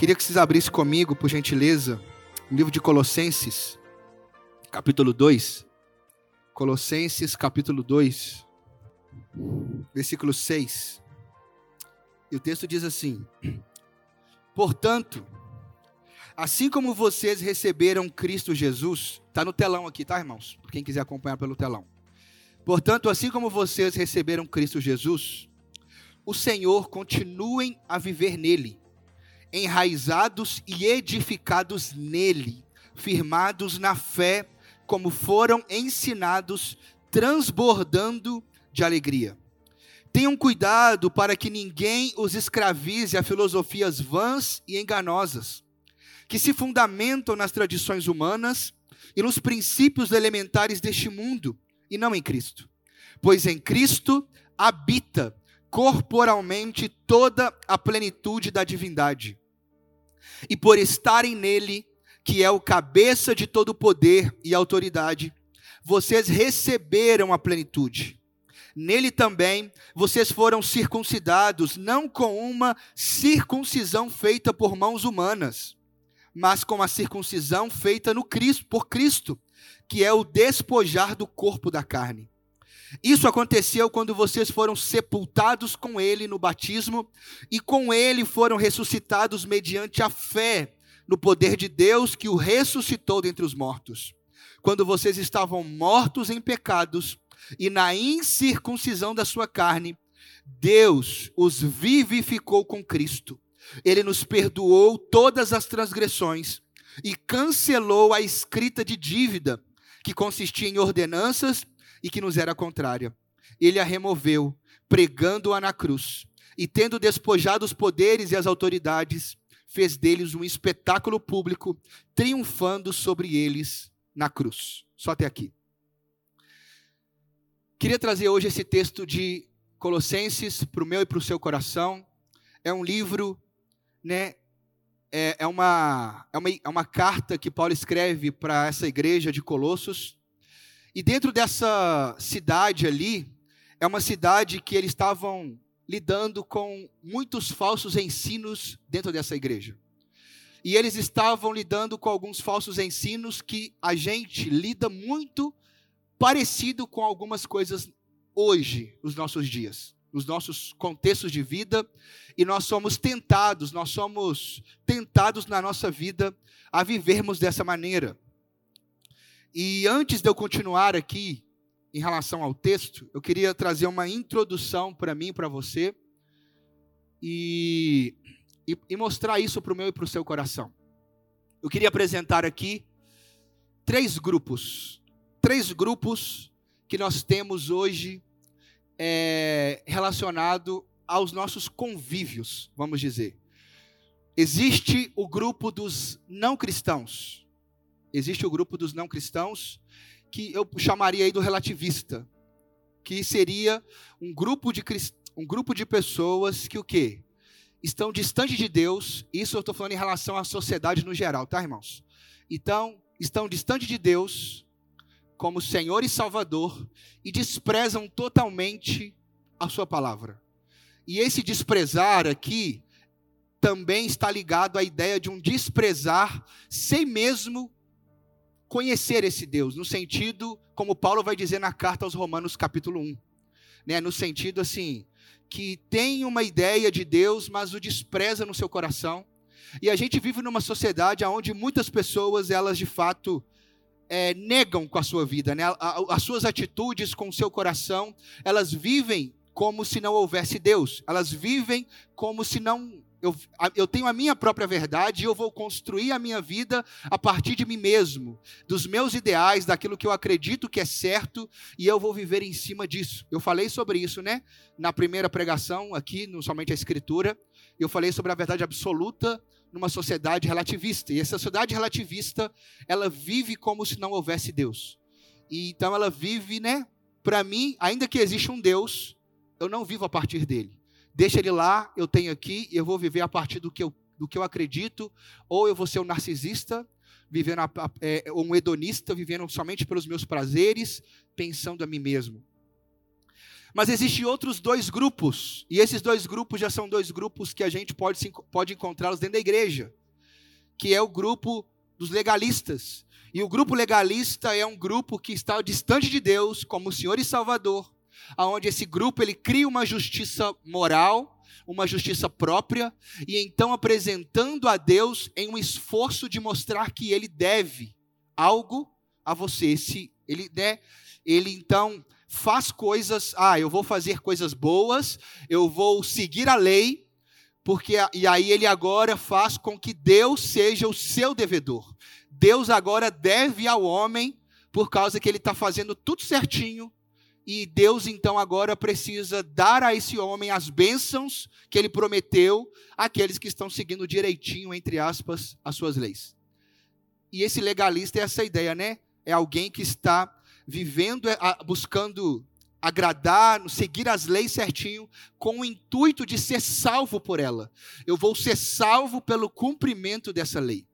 Queria que vocês abrissem comigo, por gentileza, o livro de Colossenses, capítulo 2. Colossenses, capítulo 2, versículo 6. E o texto diz assim: Portanto, assim como vocês receberam Cristo Jesus, está no telão aqui, tá, irmãos? Quem quiser acompanhar pelo telão. Portanto, assim como vocês receberam Cristo Jesus, o Senhor continuem a viver nele, enraizados e edificados nele, firmados na fé, como foram ensinados, transbordando de alegria. Tenham cuidado para que ninguém os escravize a filosofias vãs e enganosas, que se fundamentam nas tradições humanas e nos princípios elementares deste mundo, e não em Cristo. Pois em Cristo habita corporalmente toda a plenitude da divindade. E por estarem nele, que é o cabeça de todo poder e autoridade, vocês receberam a plenitude. Nele também vocês foram circuncidados, não com uma circuncisão feita por mãos humanas, mas com a circuncisão feita no Cristo, por Cristo, que é o despojar do corpo da carne. Isso aconteceu quando vocês foram sepultados com ele no batismo e com ele foram ressuscitados mediante a fé no poder de Deus que o ressuscitou dentre os mortos. Quando vocês estavam mortos em pecados e na incircuncisão da sua carne, Deus os vivificou com Cristo. Ele nos perdoou todas as transgressões e cancelou a escrita de dívida que consistia em ordenanças e que nos era contrária. Ele a removeu, pregando-a na cruz, e tendo despojado os poderes e as autoridades, fez deles um espetáculo público, triunfando sobre eles na cruz. Só até aqui. Queria trazer hoje esse texto de Colossenses para o meu e para o seu coração. É um livro, né? É, é, uma, é, uma, é uma carta que Paulo escreve para essa igreja de Colossos. E dentro dessa cidade ali, é uma cidade que eles estavam lidando com muitos falsos ensinos dentro dessa igreja. E eles estavam lidando com alguns falsos ensinos que a gente lida muito parecido com algumas coisas hoje, nos nossos dias, nos nossos contextos de vida, e nós somos tentados, nós somos tentados na nossa vida a vivermos dessa maneira. E antes de eu continuar aqui em relação ao texto, eu queria trazer uma introdução para mim para você e, e, e mostrar isso para o meu e para o seu coração. Eu queria apresentar aqui três grupos, três grupos que nós temos hoje é, relacionado aos nossos convívios, vamos dizer. Existe o grupo dos não cristãos, existe o grupo dos não cristãos, que eu chamaria aí do relativista, que seria um grupo de, um grupo de pessoas que o quê? Estão distantes de Deus, isso eu estou falando em relação à sociedade no geral, tá, irmãos? Então, estão distantes de Deus como Senhor e Salvador e desprezam totalmente a sua palavra. E esse desprezar aqui também está ligado à ideia de um desprezar sem mesmo conhecer esse Deus, no sentido, como Paulo vai dizer na carta aos Romanos, capítulo 1, né? no sentido assim, que tem uma ideia de Deus, mas o despreza no seu coração. E a gente vive numa sociedade onde muitas pessoas, elas de fato, é, negam com a sua vida, né? as suas atitudes com o seu coração, elas vivem como se não houvesse Deus, elas vivem como se não eu, eu tenho a minha própria verdade e eu vou construir a minha vida a partir de mim mesmo, dos meus ideais, daquilo que eu acredito que é certo e eu vou viver em cima disso. Eu falei sobre isso, né? Na primeira pregação aqui, no somente a escritura, eu falei sobre a verdade absoluta numa sociedade relativista. E essa sociedade relativista, ela vive como se não houvesse Deus. E então ela vive, né? Para mim, ainda que exista um Deus, eu não vivo a partir dele. Deixa ele lá, eu tenho aqui, eu vou viver a partir do que eu, do que eu acredito, ou eu vou ser um narcisista, vivendo a, é, um hedonista, vivendo somente pelos meus prazeres, pensando a mim mesmo. Mas existem outros dois grupos, e esses dois grupos já são dois grupos que a gente pode, pode encontrá-los dentro da igreja, que é o grupo dos legalistas. E o grupo legalista é um grupo que está distante de Deus, como o Senhor e Salvador, aonde esse grupo ele cria uma justiça moral, uma justiça própria, e então apresentando a Deus em um esforço de mostrar que ele deve algo a você. Se ele, né, ele então faz coisas, ah, eu vou fazer coisas boas, eu vou seguir a lei, porque e aí ele agora faz com que Deus seja o seu devedor. Deus agora deve ao homem por causa que ele está fazendo tudo certinho e Deus então agora precisa dar a esse homem as bênçãos que ele prometeu àqueles que estão seguindo direitinho, entre aspas, as suas leis. E esse legalista é essa ideia, né? É alguém que está vivendo, é, buscando agradar, seguir as leis certinho, com o intuito de ser salvo por ela. Eu vou ser salvo pelo cumprimento dessa lei.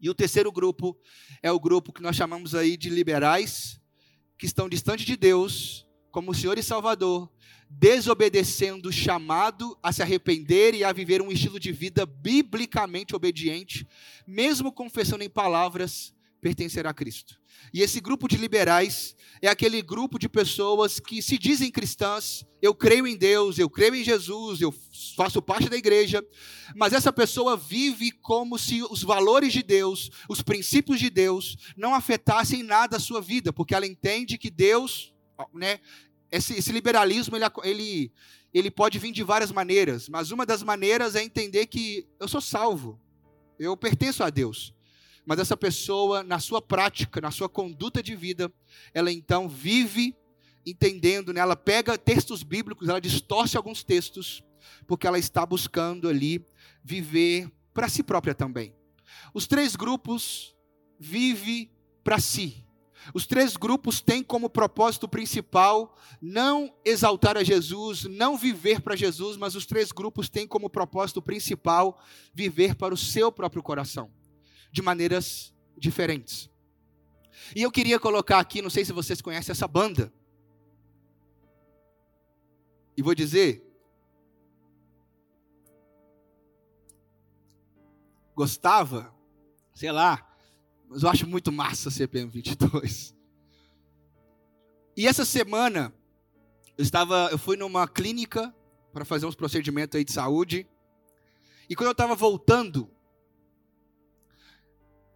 E o terceiro grupo é o grupo que nós chamamos aí de liberais, que estão distante de Deus, como o Senhor e Salvador, desobedecendo o chamado a se arrepender e a viver um estilo de vida biblicamente obediente, mesmo confessando em palavras pertencer a Cristo. E esse grupo de liberais é aquele grupo de pessoas que se dizem cristãs, eu creio em Deus, eu creio em Jesus, eu faço parte da igreja, mas essa pessoa vive como se os valores de Deus, os princípios de Deus, não afetassem nada a sua vida, porque ela entende que Deus, né, esse, esse liberalismo, ele, ele, ele pode vir de várias maneiras, mas uma das maneiras é entender que eu sou salvo, eu pertenço a Deus. Mas essa pessoa, na sua prática, na sua conduta de vida, ela então vive entendendo, né? ela pega textos bíblicos, ela distorce alguns textos, porque ela está buscando ali viver para si própria também. Os três grupos vivem para si. Os três grupos têm como propósito principal não exaltar a Jesus, não viver para Jesus, mas os três grupos têm como propósito principal viver para o seu próprio coração de maneiras diferentes. E eu queria colocar aqui, não sei se vocês conhecem essa banda. E vou dizer. Gostava, sei lá, mas eu acho muito massa CPM 22. E essa semana eu estava, eu fui numa clínica para fazer uns procedimentos aí de saúde. E quando eu estava voltando,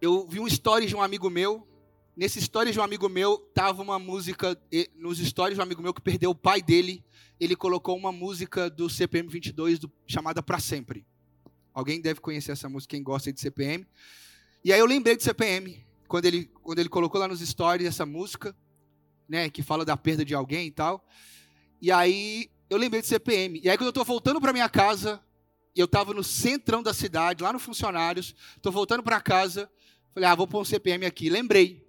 eu vi um story de um amigo meu. Nesse story de um amigo meu, tava uma música. Nos stories de um amigo meu que perdeu o pai dele, ele colocou uma música do CPM 22 do, chamada Pra Sempre. Alguém deve conhecer essa música, quem gosta de CPM. E aí eu lembrei de CPM, quando ele, quando ele colocou lá nos stories essa música, né, que fala da perda de alguém e tal. E aí eu lembrei de CPM. E aí quando eu estou voltando para minha casa, eu estava no centrão da cidade, lá no Funcionários, estou voltando para casa, Falei, ah, vou pôr um CPM aqui. Lembrei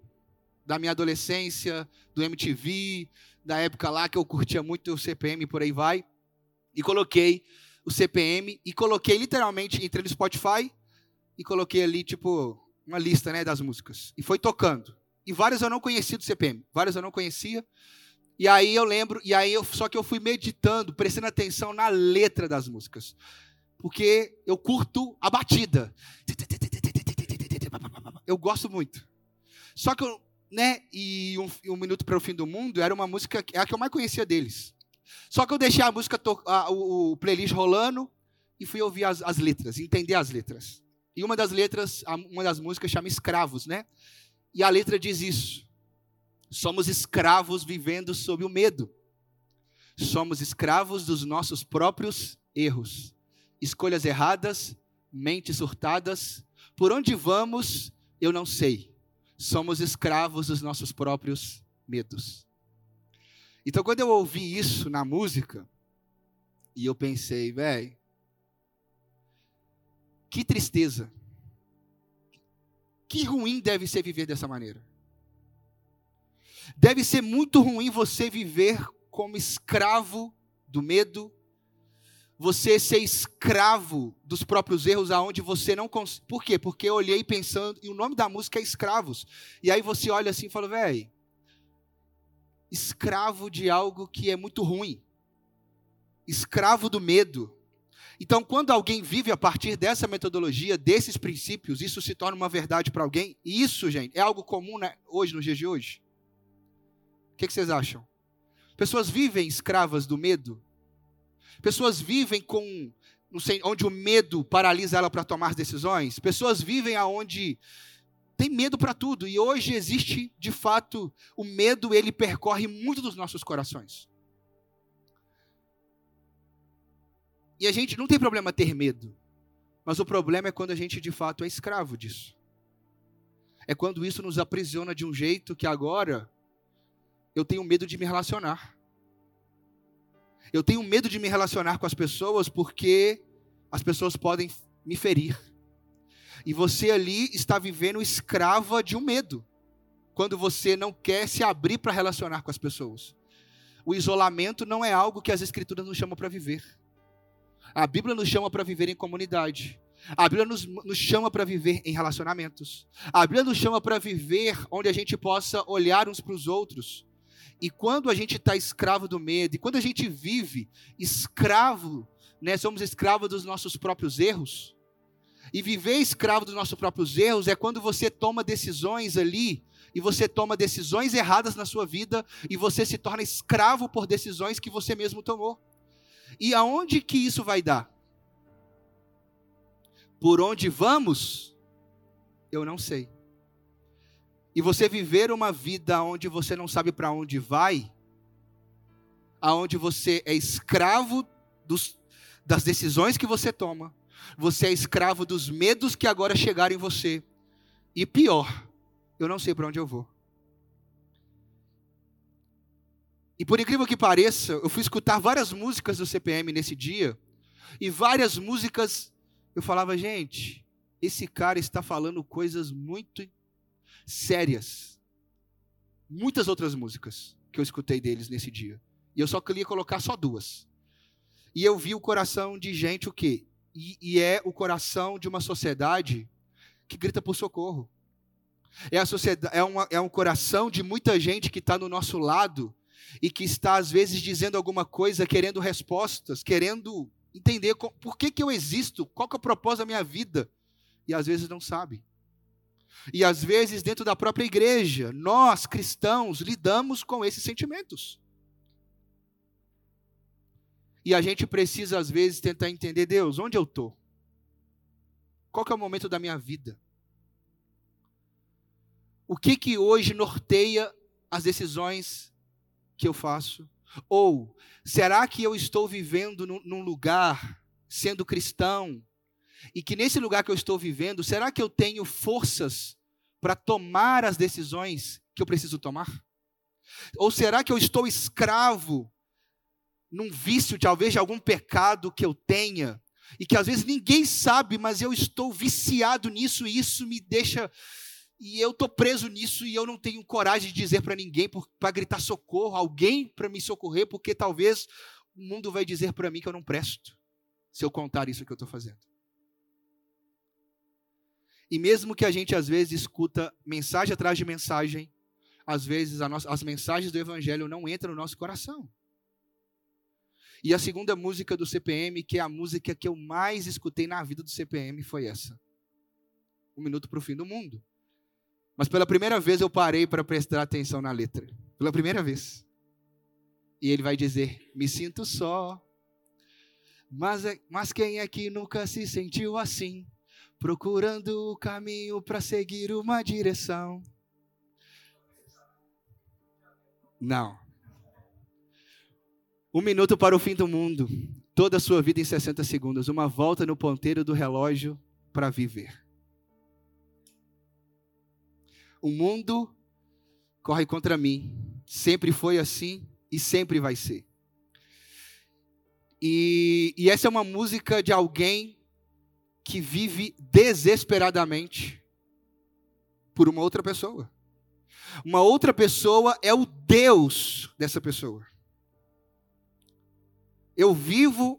da minha adolescência, do MTV, da época lá que eu curtia muito o CPM por aí vai. E coloquei o CPM e coloquei literalmente, entrei no Spotify e coloquei ali, tipo, uma lista né, das músicas. E foi tocando. E várias eu não conhecia do CPM, várias eu não conhecia. E aí eu lembro, e aí eu, só que eu fui meditando, prestando atenção na letra das músicas. Porque eu curto a batida eu gosto muito. Só que, né, e um, um Minuto para o Fim do Mundo era uma música, é a que eu mais conhecia deles. Só que eu deixei a música, a, o, o, playlist rolando e fui ouvir as, as letras, entender as letras. E uma das letras, uma das músicas chama Escravos, né? E a letra diz isso. Somos escravos vivendo sob o medo. Somos escravos dos nossos próprios erros. Escolhas erradas, mentes surtadas. Por onde vamos, eu não sei. Somos escravos dos nossos próprios medos. Então, quando eu ouvi isso na música, e eu pensei, velho, que tristeza. Que ruim deve ser viver dessa maneira. Deve ser muito ruim você viver como escravo do medo, você ser escravo dos próprios erros aonde você não consegue. Por quê? Porque eu olhei pensando, e o nome da música é Escravos. E aí você olha assim e fala, velho, escravo de algo que é muito ruim, escravo do medo. Então, quando alguém vive a partir dessa metodologia, desses princípios, isso se torna uma verdade para alguém. E isso, gente, é algo comum né, hoje, nos dias de hoje. O que, que vocês acham? Pessoas vivem escravas do medo? Pessoas vivem com, sei, onde o medo paralisa ela para tomar decisões? Pessoas vivem aonde tem medo para tudo. E hoje existe, de fato, o medo, ele percorre muito dos nossos corações. E a gente não tem problema ter medo. Mas o problema é quando a gente, de fato, é escravo disso. É quando isso nos aprisiona de um jeito que agora eu tenho medo de me relacionar. Eu tenho medo de me relacionar com as pessoas porque as pessoas podem me ferir. E você ali está vivendo escrava de um medo. Quando você não quer se abrir para relacionar com as pessoas. O isolamento não é algo que as escrituras nos chamam para viver. A Bíblia nos chama para viver em comunidade. A Bíblia nos, nos chama para viver em relacionamentos. A Bíblia nos chama para viver onde a gente possa olhar uns para os outros. E quando a gente está escravo do medo, e quando a gente vive escravo, né, somos escravos dos nossos próprios erros, e viver escravo dos nossos próprios erros é quando você toma decisões ali e você toma decisões erradas na sua vida e você se torna escravo por decisões que você mesmo tomou. E aonde que isso vai dar? Por onde vamos? Eu não sei. E você viver uma vida onde você não sabe para onde vai, aonde você é escravo dos, das decisões que você toma, você é escravo dos medos que agora chegaram em você. E pior, eu não sei para onde eu vou. E por incrível que pareça, eu fui escutar várias músicas do CPM nesse dia, e várias músicas eu falava, gente, esse cara está falando coisas muito sérias. Muitas outras músicas que eu escutei deles nesse dia. E eu só queria colocar só duas. E eu vi o coração de gente o quê? e, e é o coração de uma sociedade que grita por socorro. É, a sociedade, é, uma, é um coração de muita gente que está no nosso lado e que está, às vezes, dizendo alguma coisa, querendo respostas, querendo entender por que, que eu existo, qual que é o propósito da minha vida, e às vezes não sabe. E às vezes, dentro da própria igreja, nós, cristãos, lidamos com esses sentimentos. E a gente precisa, às vezes, tentar entender, Deus, onde eu estou? Qual é o momento da minha vida? O que que hoje norteia as decisões que eu faço? Ou será que eu estou vivendo num lugar, sendo cristão, e que nesse lugar que eu estou vivendo, será que eu tenho forças para tomar as decisões que eu preciso tomar? Ou será que eu estou escravo num vício, talvez de algum pecado que eu tenha, e que às vezes ninguém sabe, mas eu estou viciado nisso e isso me deixa. E eu estou preso nisso e eu não tenho coragem de dizer para ninguém, para gritar socorro, alguém para me socorrer, porque talvez o mundo vai dizer para mim que eu não presto, se eu contar isso que eu estou fazendo. E mesmo que a gente às vezes escuta mensagem atrás de mensagem, às vezes nossa, as mensagens do Evangelho não entram no nosso coração. E a segunda música do CPM, que é a música que eu mais escutei na vida do CPM, foi essa. Um minuto para o fim do mundo. Mas pela primeira vez eu parei para prestar atenção na letra. Pela primeira vez. E ele vai dizer: Me sinto só. Mas, é, mas quem é que nunca se sentiu assim? Procurando o caminho para seguir uma direção. Não. Um minuto para o fim do mundo. Toda a sua vida em 60 segundos. Uma volta no ponteiro do relógio para viver. O mundo corre contra mim. Sempre foi assim e sempre vai ser. E, e essa é uma música de alguém que vive desesperadamente por uma outra pessoa. Uma outra pessoa é o Deus dessa pessoa eu vivo,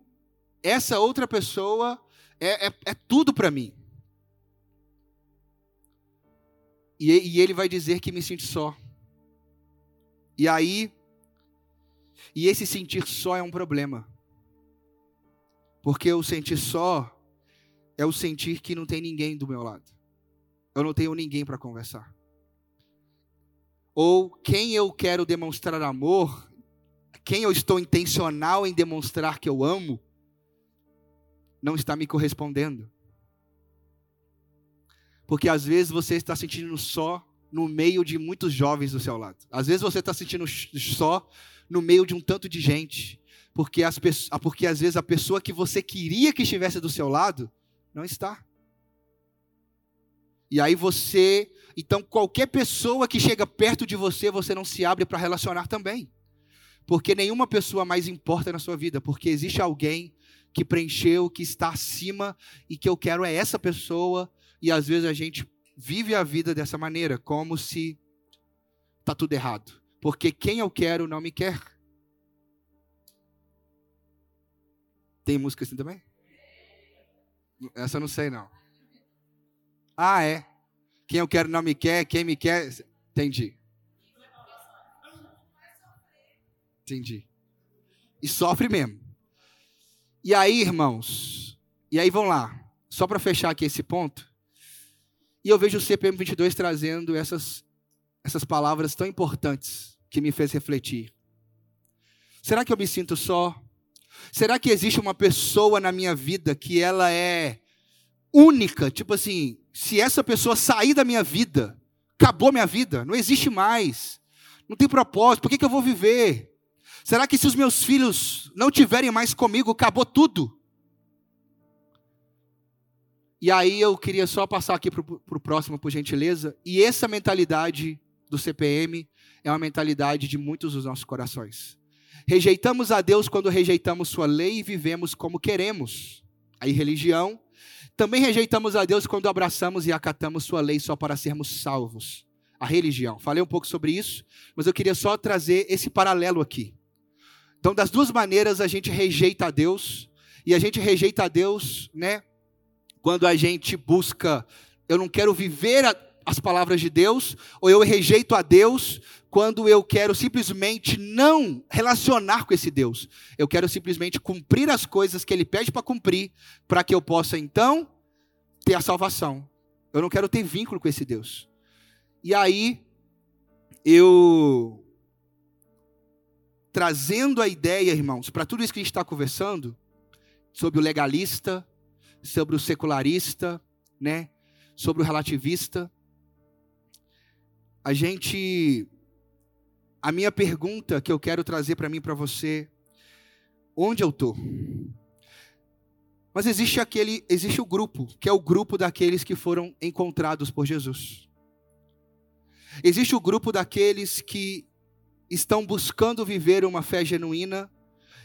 essa outra pessoa é, é, é tudo para mim. E, e ele vai dizer que me sente só. E aí, E esse sentir só é um problema. Porque o sentir só é o sentir que não tem ninguém do meu lado. Eu não tenho ninguém para conversar. Ou quem eu quero demonstrar amor, quem eu estou intencional em demonstrar que eu amo, não está me correspondendo. Porque às vezes você está sentindo só no meio de muitos jovens do seu lado. Às vezes você está sentindo só no meio de um tanto de gente. Porque, as, porque às vezes a pessoa que você queria que estivesse do seu lado não está. E aí você, então qualquer pessoa que chega perto de você, você não se abre para relacionar também. Porque nenhuma pessoa mais importa na sua vida, porque existe alguém que preencheu, que está acima e que eu quero é essa pessoa, e às vezes a gente vive a vida dessa maneira, como se tá tudo errado. Porque quem eu quero não me quer. Tem música assim também? Essa eu não sei, não. Ah, é. Quem eu quero não me quer, quem me quer. Entendi. Entendi. E sofre mesmo. E aí, irmãos, e aí vamos lá. Só para fechar aqui esse ponto. E eu vejo o CPM 22 trazendo essas, essas palavras tão importantes que me fez refletir. Será que eu me sinto só? Será que existe uma pessoa na minha vida que ela é única? Tipo assim, se essa pessoa sair da minha vida, acabou minha vida, não existe mais. Não tem propósito, por que, que eu vou viver? Será que se os meus filhos não tiverem mais comigo, acabou tudo? E aí eu queria só passar aqui para o próximo, por gentileza. E essa mentalidade do CPM é uma mentalidade de muitos dos nossos corações. Rejeitamos a Deus quando rejeitamos Sua lei e vivemos como queremos. Aí, religião. Também rejeitamos a Deus quando abraçamos e acatamos Sua lei só para sermos salvos. A religião. Falei um pouco sobre isso, mas eu queria só trazer esse paralelo aqui. Então, das duas maneiras, a gente rejeita a Deus, e a gente rejeita a Deus, né? Quando a gente busca, eu não quero viver a, as palavras de Deus, ou eu rejeito a Deus quando eu quero simplesmente não relacionar com esse Deus. Eu quero simplesmente cumprir as coisas que Ele pede para cumprir, para que eu possa então ter a salvação. Eu não quero ter vínculo com esse Deus. E aí, eu. Trazendo a ideia, irmãos, para tudo isso que a gente está conversando, sobre o legalista, sobre o secularista, né? Sobre o relativista. A gente a minha pergunta que eu quero trazer para mim para você, onde eu tô? Mas existe aquele, existe o grupo, que é o grupo daqueles que foram encontrados por Jesus. Existe o grupo daqueles que estão buscando viver uma fé genuína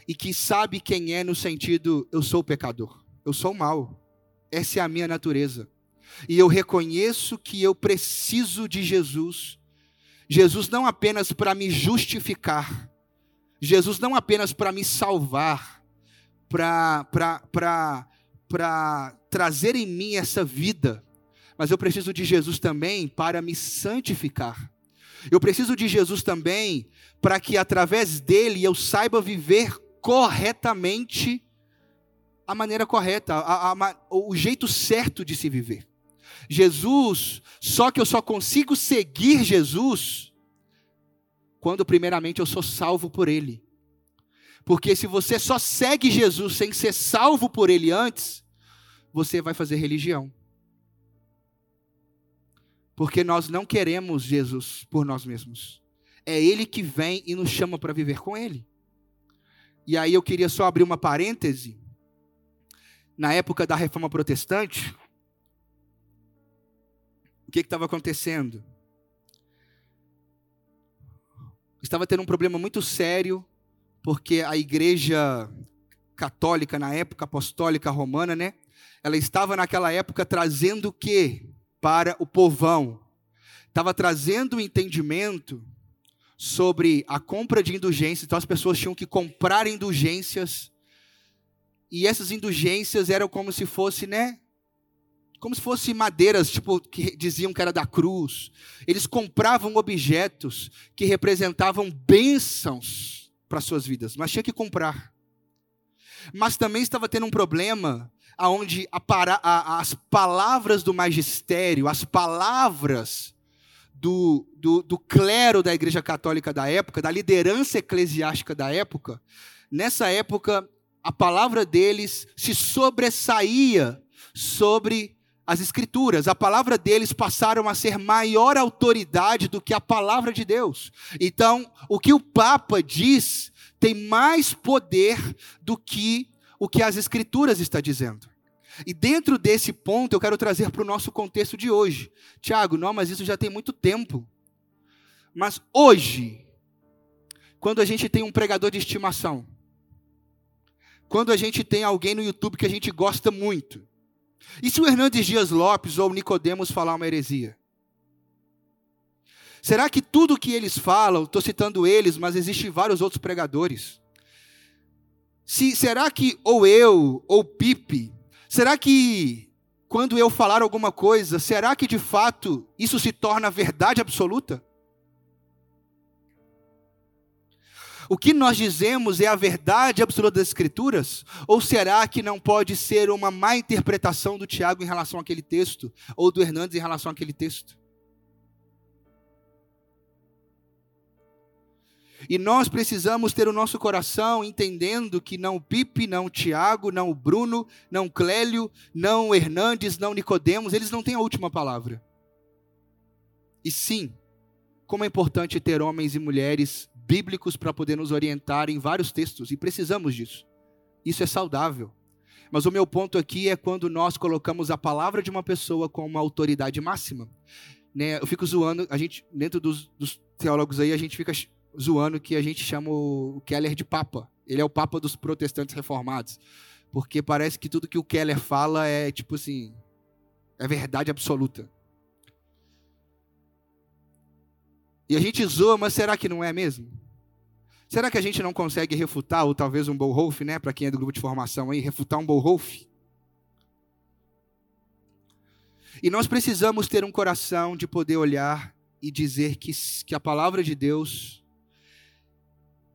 e que sabe quem é no sentido eu sou pecador, eu sou mal. Essa é a minha natureza. E eu reconheço que eu preciso de Jesus Jesus não apenas para me justificar, Jesus não apenas para me salvar, para trazer em mim essa vida, mas eu preciso de Jesus também para me santificar. Eu preciso de Jesus também para que através dele eu saiba viver corretamente a maneira correta, a, a, o jeito certo de se viver. Jesus, só que eu só consigo seguir Jesus quando primeiramente eu sou salvo por ele. Porque se você só segue Jesus sem ser salvo por ele antes, você vai fazer religião. Porque nós não queremos Jesus por nós mesmos. É ele que vem e nos chama para viver com ele. E aí eu queria só abrir uma parêntese. Na época da reforma protestante, que estava acontecendo? Estava tendo um problema muito sério, porque a igreja católica, na época apostólica romana, né? Ela estava naquela época trazendo o que para o povão? Estava trazendo o entendimento sobre a compra de indulgências. Então as pessoas tinham que comprar indulgências. E essas indulgências eram como se fosse, né? Como se fossem madeiras, tipo, que diziam que era da cruz. Eles compravam objetos que representavam bênçãos para suas vidas, mas tinha que comprar. Mas também estava tendo um problema onde as palavras do magistério, as palavras do, do, do clero da Igreja Católica da época, da liderança eclesiástica da época, nessa época a palavra deles se sobressaía sobre as escrituras. A palavra deles passaram a ser maior autoridade do que a palavra de Deus. Então, o que o Papa diz tem mais poder do que o que as escrituras está dizendo. E dentro desse ponto eu quero trazer para o nosso contexto de hoje. Tiago, não, mas isso já tem muito tempo. Mas hoje, quando a gente tem um pregador de estimação, quando a gente tem alguém no YouTube que a gente gosta muito, e se o Hernandes Dias Lopes ou Nicodemos falar uma heresia? Será que tudo que eles falam, estou citando eles, mas existem vários outros pregadores. Se, será que ou eu ou Pipe, será que quando eu falar alguma coisa, será que de fato isso se torna verdade absoluta? O que nós dizemos é a verdade absoluta das Escrituras? Ou será que não pode ser uma má interpretação do Tiago em relação àquele texto? Ou do Hernandes em relação àquele texto? E nós precisamos ter o nosso coração entendendo que não o Pipe, não o Tiago, não o Bruno, não o Clélio, não o Hernandes, não o Nicodemos, eles não têm a última palavra. E sim, como é importante ter homens e mulheres bíblicos para poder nos orientar em vários textos, e precisamos disso. Isso é saudável. Mas o meu ponto aqui é quando nós colocamos a palavra de uma pessoa como uma autoridade máxima. Né? Eu fico zoando, a gente, dentro dos, dos teólogos aí, a gente fica zoando que a gente chama o Keller de Papa. Ele é o Papa dos protestantes reformados. Porque parece que tudo que o Keller fala é tipo assim, é verdade absoluta. E a gente zoa, mas será que não é mesmo? Será que a gente não consegue refutar, ou talvez um Bolhoff, né, para quem é do grupo de formação aí, refutar um Bolhoff? E nós precisamos ter um coração de poder olhar e dizer que, que a palavra de Deus,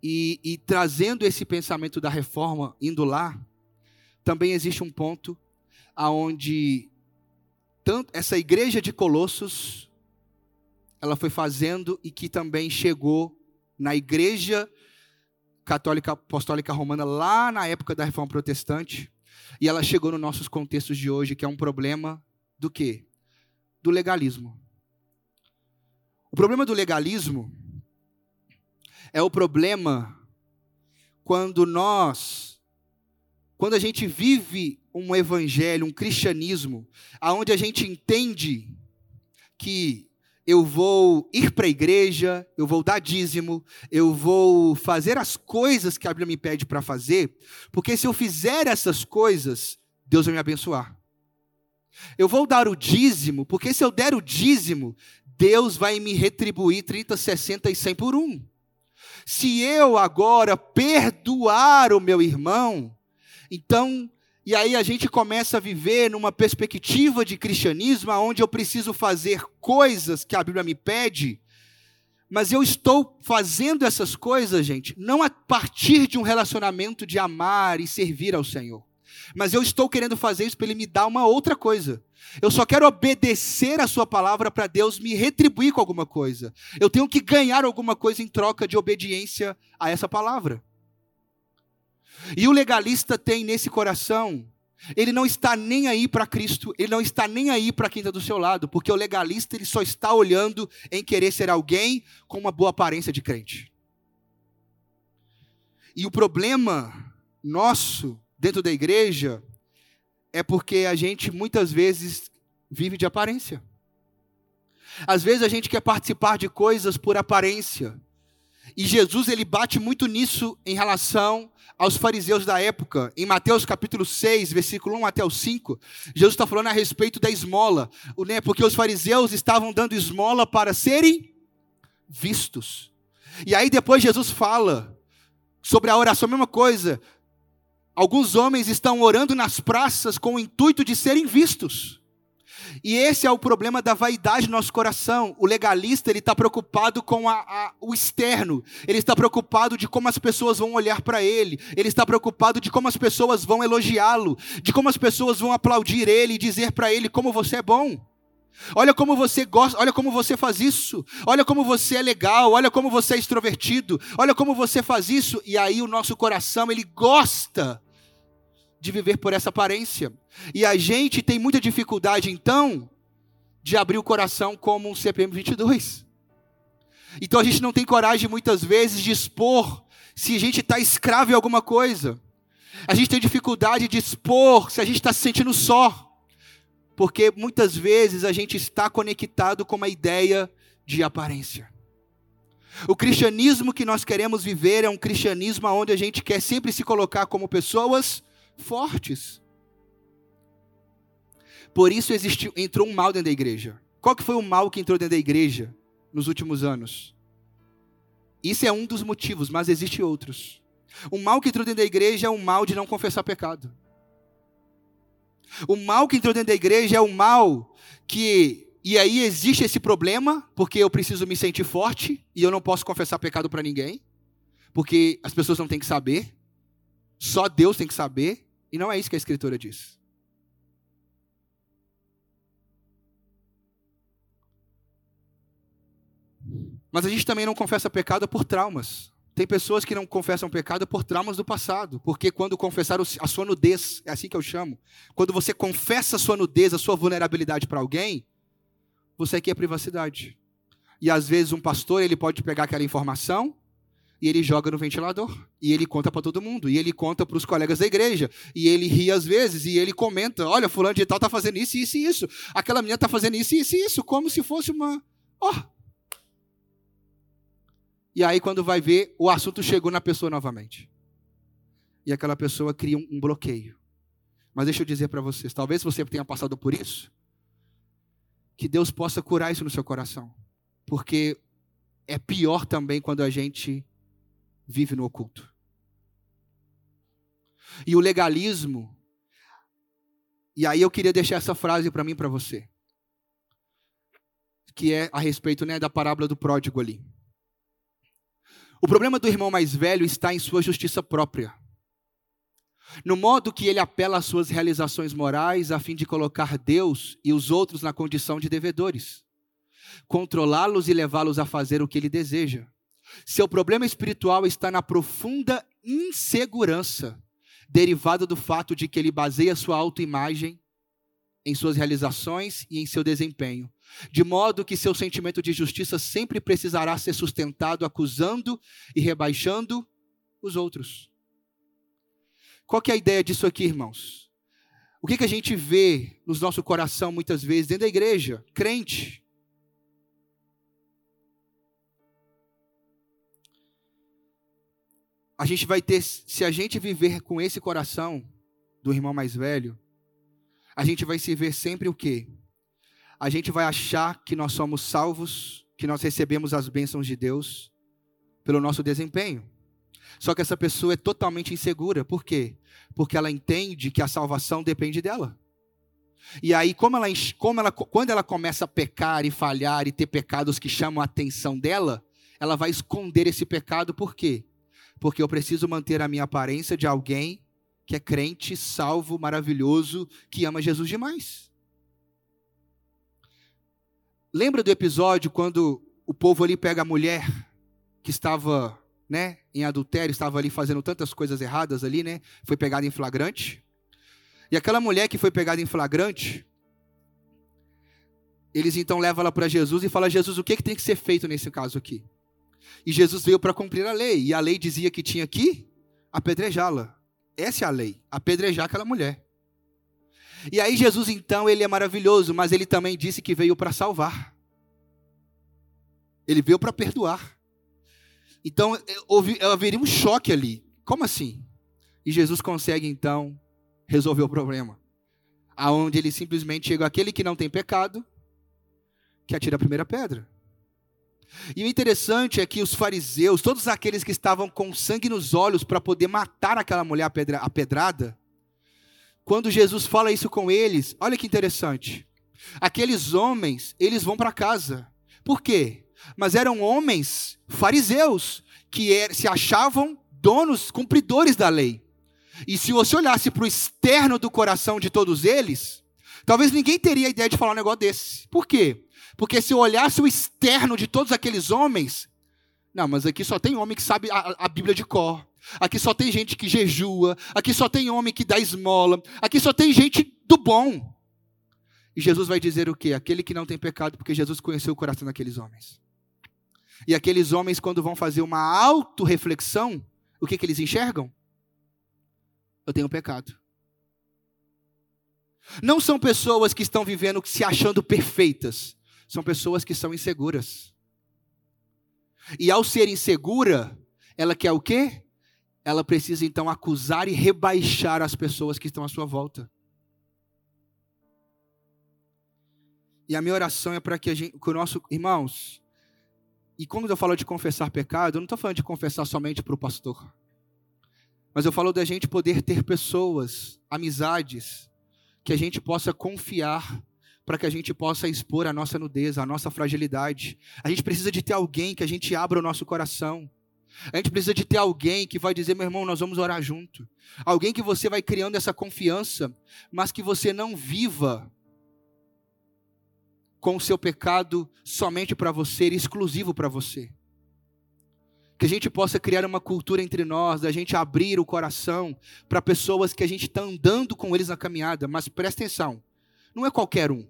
e, e trazendo esse pensamento da reforma, indo lá, também existe um ponto aonde tanto essa igreja de Colossos ela foi fazendo e que também chegou na igreja católica apostólica romana lá na época da reforma protestante e ela chegou nos nossos contextos de hoje que é um problema do quê? Do legalismo. O problema do legalismo é o problema quando nós quando a gente vive um evangelho, um cristianismo, aonde a gente entende que eu vou ir para a igreja, eu vou dar dízimo, eu vou fazer as coisas que a Bíblia me pede para fazer, porque se eu fizer essas coisas, Deus vai me abençoar. Eu vou dar o dízimo, porque se eu der o dízimo, Deus vai me retribuir 30, 60 e 100 por um. Se eu agora perdoar o meu irmão, então e aí a gente começa a viver numa perspectiva de cristianismo onde eu preciso fazer coisas que a Bíblia me pede, mas eu estou fazendo essas coisas, gente, não a partir de um relacionamento de amar e servir ao Senhor. Mas eu estou querendo fazer isso para Ele me dar uma outra coisa. Eu só quero obedecer a Sua palavra para Deus me retribuir com alguma coisa. Eu tenho que ganhar alguma coisa em troca de obediência a essa palavra. E o legalista tem nesse coração, ele não está nem aí para Cristo, ele não está nem aí para quem está do seu lado, porque o legalista ele só está olhando em querer ser alguém com uma boa aparência de crente. E o problema nosso dentro da igreja é porque a gente muitas vezes vive de aparência. Às vezes a gente quer participar de coisas por aparência. E Jesus ele bate muito nisso em relação aos fariseus da época. Em Mateus capítulo 6, versículo 1 até o 5, Jesus está falando a respeito da esmola. Né, porque os fariseus estavam dando esmola para serem vistos. E aí depois Jesus fala sobre a oração, a mesma coisa. Alguns homens estão orando nas praças com o intuito de serem vistos. E esse é o problema da vaidade no nosso coração. O legalista ele está preocupado com a, a, o externo. Ele está preocupado de como as pessoas vão olhar para ele. Ele está preocupado de como as pessoas vão elogiá-lo, de como as pessoas vão aplaudir ele e dizer para ele como você é bom. Olha como você gosta, olha como você faz isso. Olha como você é legal, olha como você é extrovertido. Olha como você faz isso e aí o nosso coração ele gosta de viver por essa aparência. E a gente tem muita dificuldade, então, de abrir o coração como um CPM 22. Então a gente não tem coragem, muitas vezes, de expor se a gente está escravo em alguma coisa. A gente tem dificuldade de expor se a gente está se sentindo só. Porque muitas vezes a gente está conectado com uma ideia de aparência. O cristianismo que nós queremos viver é um cristianismo onde a gente quer sempre se colocar como pessoas fortes. Por isso existiu, entrou um mal dentro da igreja. Qual que foi o mal que entrou dentro da igreja nos últimos anos? Isso é um dos motivos, mas existe outros. O mal que entrou dentro da igreja é o mal de não confessar pecado. O mal que entrou dentro da igreja é o mal que e aí existe esse problema, porque eu preciso me sentir forte e eu não posso confessar pecado para ninguém, porque as pessoas não têm que saber. Só Deus tem que saber. E não é isso que a Escritura diz. Mas a gente também não confessa pecado por traumas. Tem pessoas que não confessam pecado por traumas do passado, porque quando confessaram a sua nudez, é assim que eu chamo, quando você confessa a sua nudez, a sua vulnerabilidade para alguém, você quer privacidade. E às vezes um pastor, ele pode pegar aquela informação e ele joga no ventilador. E ele conta para todo mundo. E ele conta para os colegas da igreja. E ele ri às vezes. E ele comenta: olha, fulano de tal está fazendo isso, isso e isso. Aquela menina está fazendo isso, isso e isso. Como se fosse uma. Ó. Oh. E aí, quando vai ver, o assunto chegou na pessoa novamente. E aquela pessoa cria um, um bloqueio. Mas deixa eu dizer para vocês: talvez você tenha passado por isso. Que Deus possa curar isso no seu coração. Porque é pior também quando a gente vive no oculto. E o legalismo, e aí eu queria deixar essa frase para mim para você, que é a respeito né, da parábola do pródigo ali. O problema do irmão mais velho está em sua justiça própria. No modo que ele apela às suas realizações morais a fim de colocar Deus e os outros na condição de devedores, controlá-los e levá-los a fazer o que ele deseja. Seu problema espiritual está na profunda insegurança derivada do fato de que ele baseia sua autoimagem em suas realizações e em seu desempenho, de modo que seu sentimento de justiça sempre precisará ser sustentado acusando e rebaixando os outros. Qual que é a ideia disso aqui, irmãos? O que, que a gente vê no nosso coração muitas vezes dentro da igreja? Crente a gente vai ter, se a gente viver com esse coração do irmão mais velho, a gente vai se ver sempre o quê? A gente vai achar que nós somos salvos, que nós recebemos as bênçãos de Deus pelo nosso desempenho. Só que essa pessoa é totalmente insegura. Por quê? Porque ela entende que a salvação depende dela. E aí, como ela, como ela, quando ela começa a pecar e falhar e ter pecados que chamam a atenção dela, ela vai esconder esse pecado, por quê? Porque eu preciso manter a minha aparência de alguém que é crente, salvo, maravilhoso, que ama Jesus demais. Lembra do episódio quando o povo ali pega a mulher que estava, né, em adultério, estava ali fazendo tantas coisas erradas ali, né? Foi pegada em flagrante. E aquela mulher que foi pegada em flagrante, eles então levam ela para Jesus e falam: Jesus, o que, que tem que ser feito nesse caso aqui? E Jesus veio para cumprir a lei. E a lei dizia que tinha que apedrejá-la. Essa é a lei, apedrejar aquela mulher. E aí Jesus então, ele é maravilhoso, mas ele também disse que veio para salvar. Ele veio para perdoar. Então, houve, haveria um choque ali. Como assim? E Jesus consegue então resolver o problema. Aonde ele simplesmente chega aquele que não tem pecado, que atira a primeira pedra. E o interessante é que os fariseus, todos aqueles que estavam com sangue nos olhos para poder matar aquela mulher a pedrada, quando Jesus fala isso com eles, olha que interessante. Aqueles homens, eles vão para casa. Por quê? Mas eram homens fariseus que er, se achavam donos, cumpridores da lei. E se você olhasse para o externo do coração de todos eles, talvez ninguém teria a ideia de falar um negócio desse. Por quê? Porque se eu olhasse o externo de todos aqueles homens, não, mas aqui só tem homem que sabe a, a Bíblia de cor. Aqui só tem gente que jejua. Aqui só tem homem que dá esmola. Aqui só tem gente do bom. E Jesus vai dizer o quê? Aquele que não tem pecado, porque Jesus conheceu o coração daqueles homens. E aqueles homens, quando vão fazer uma autorreflexão, o que, que eles enxergam? Eu tenho pecado. Não são pessoas que estão vivendo se achando perfeitas. São pessoas que são inseguras. E ao ser insegura, ela quer o quê? Ela precisa então acusar e rebaixar as pessoas que estão à sua volta. E a minha oração é para que, a gente, que o nosso. Irmãos, e quando eu falo de confessar pecado, eu não estou falando de confessar somente para o pastor. Mas eu falo da gente poder ter pessoas, amizades, que a gente possa confiar para que a gente possa expor a nossa nudez, a nossa fragilidade. A gente precisa de ter alguém que a gente abra o nosso coração. A gente precisa de ter alguém que vai dizer, meu irmão, nós vamos orar junto. Alguém que você vai criando essa confiança, mas que você não viva com o seu pecado somente para você, exclusivo para você. Que a gente possa criar uma cultura entre nós, da gente abrir o coração para pessoas que a gente está andando com eles na caminhada, mas presta atenção, não é qualquer um.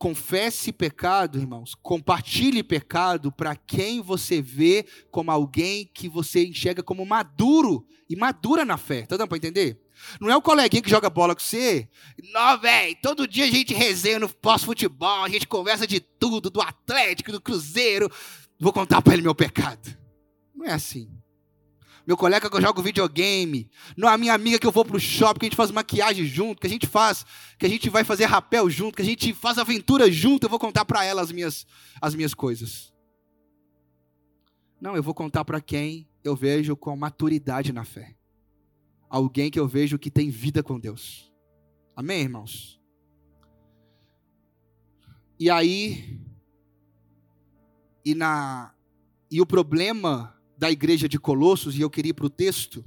Confesse pecado, irmãos, compartilhe pecado para quem você vê como alguém que você enxerga como maduro e madura na fé. Tá dando para entender? Não é o coleguinha que joga bola com você. Não, velho, todo dia a gente resenha no pós-futebol, a gente conversa de tudo, do Atlético, do Cruzeiro. Vou contar para ele meu pecado. Não é assim. Meu colega que eu jogo videogame, não a minha amiga que eu vou pro shopping, que a gente faz maquiagem junto, que a gente faz, que a gente vai fazer rapel junto, que a gente faz aventura junto, eu vou contar para ela as minhas as minhas coisas. Não, eu vou contar para quem eu vejo com maturidade na fé alguém que eu vejo que tem vida com Deus. Amém, irmãos? E aí, e na e o problema da igreja de Colossos, e eu queria ir para o texto,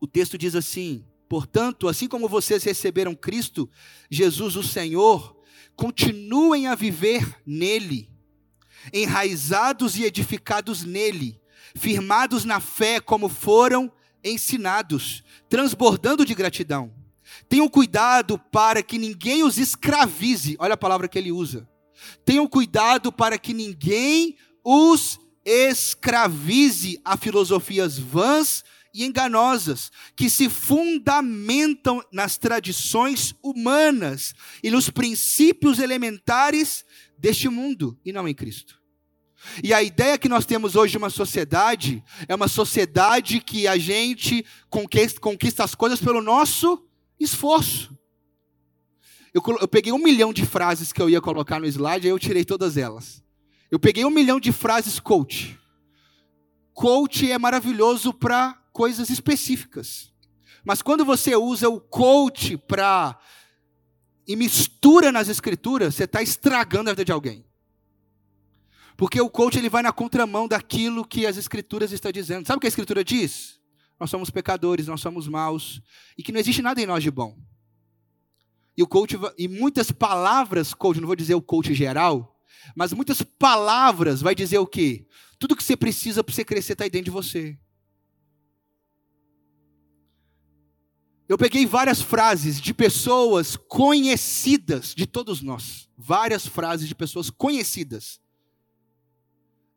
o texto diz assim: portanto, assim como vocês receberam Cristo, Jesus o Senhor, continuem a viver nele, enraizados e edificados nele, firmados na fé como foram ensinados, transbordando de gratidão. Tenham cuidado para que ninguém os escravize. Olha a palavra que ele usa. Tenham cuidado para que ninguém os escravize a filosofias vãs e enganosas, que se fundamentam nas tradições humanas e nos princípios elementares deste mundo e não em Cristo. E a ideia que nós temos hoje de uma sociedade é uma sociedade que a gente conquista, as coisas pelo nosso esforço. Eu, eu, peguei um milhão de frases que eu ia colocar no slide, aí eu tirei todas elas. Eu peguei um milhão de frases coach. Coach é maravilhoso para coisas específicas. Mas quando você usa o coach para e mistura nas escrituras, você está estragando a vida de alguém. Porque o coach ele vai na contramão daquilo que as escrituras estão dizendo. Sabe o que a escritura diz? Nós somos pecadores, nós somos maus e que não existe nada em nós de bom. E o coach e muitas palavras, coach, não vou dizer o coach geral, mas muitas palavras vai dizer o quê? Tudo que você precisa para você crescer está aí dentro de você. Eu peguei várias frases de pessoas conhecidas de todos nós. Várias frases de pessoas conhecidas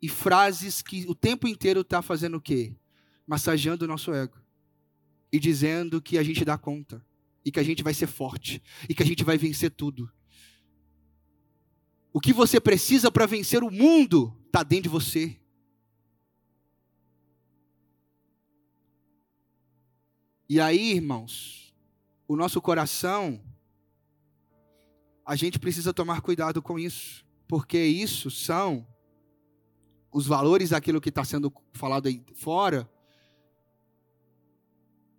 e frases que o tempo inteiro está fazendo o quê? Massageando o nosso ego. E dizendo que a gente dá conta. E que a gente vai ser forte. E que a gente vai vencer tudo. O que você precisa para vencer o mundo está dentro de você. E aí, irmãos, o nosso coração, a gente precisa tomar cuidado com isso, porque isso são os valores daquilo que está sendo falado aí fora.